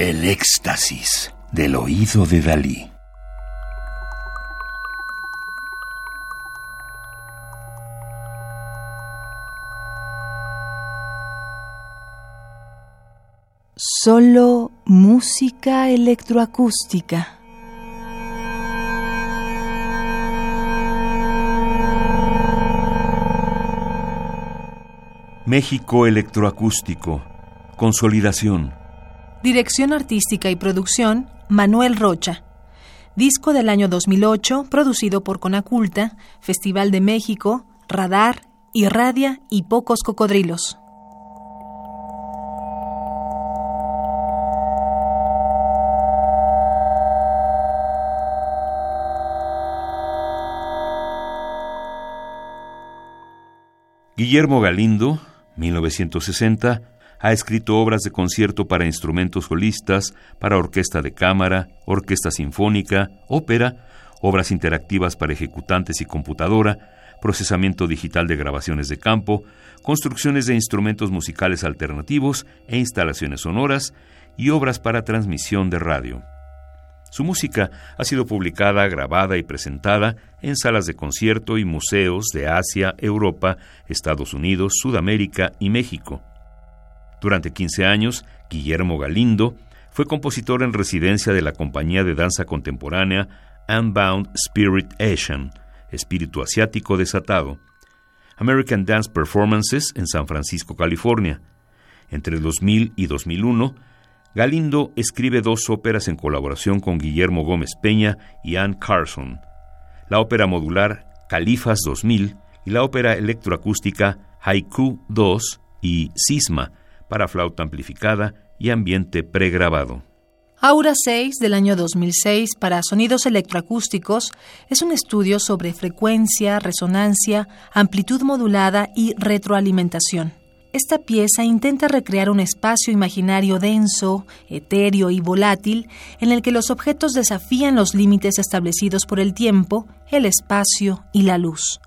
El éxtasis del oído de Dalí. Solo música electroacústica. México Electroacústico. Consolidación. Dirección artística y producción, Manuel Rocha. Disco del año 2008, producido por Conaculta, Festival de México, Radar, Irradia y Pocos Cocodrilos. Guillermo Galindo, 1960, ha escrito obras de concierto para instrumentos solistas, para orquesta de cámara, orquesta sinfónica, ópera, obras interactivas para ejecutantes y computadora, procesamiento digital de grabaciones de campo, construcciones de instrumentos musicales alternativos e instalaciones sonoras, y obras para transmisión de radio. Su música ha sido publicada, grabada y presentada en salas de concierto y museos de Asia, Europa, Estados Unidos, Sudamérica y México. Durante 15 años, Guillermo Galindo fue compositor en residencia de la compañía de danza contemporánea Unbound Spirit Asian, Espíritu Asiático Desatado, American Dance Performances en San Francisco, California. Entre 2000 y 2001, Galindo escribe dos óperas en colaboración con Guillermo Gómez Peña y Ann Carson, la ópera modular Califas 2000 y la ópera electroacústica Haiku 2 y Sisma para flauta amplificada y ambiente pregrabado. Aura 6 del año 2006 para sonidos electroacústicos es un estudio sobre frecuencia, resonancia, amplitud modulada y retroalimentación. Esta pieza intenta recrear un espacio imaginario denso, etéreo y volátil en el que los objetos desafían los límites establecidos por el tiempo, el espacio y la luz.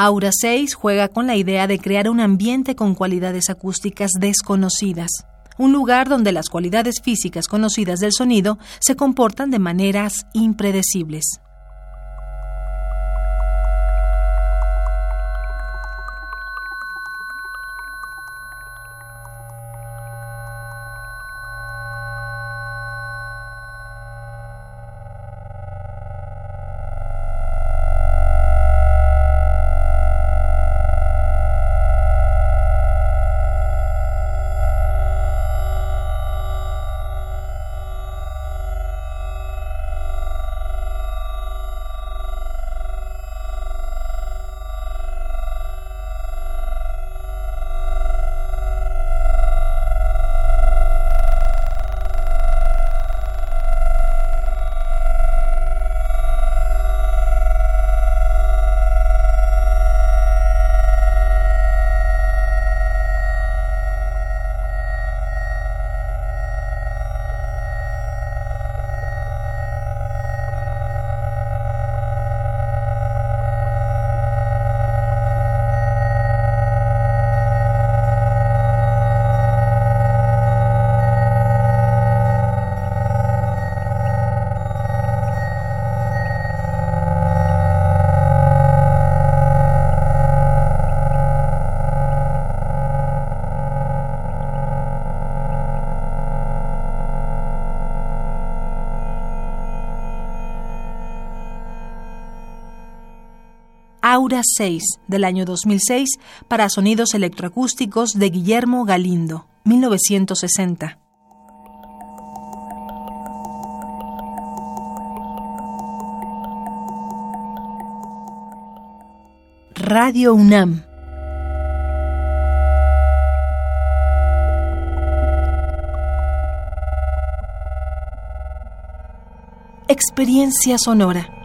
Aura 6 juega con la idea de crear un ambiente con cualidades acústicas desconocidas, un lugar donde las cualidades físicas conocidas del sonido se comportan de maneras impredecibles. Aura 6 del año 2006 para sonidos electroacústicos de Guillermo Galindo, 1960. Radio UNAM. Experiencia sonora.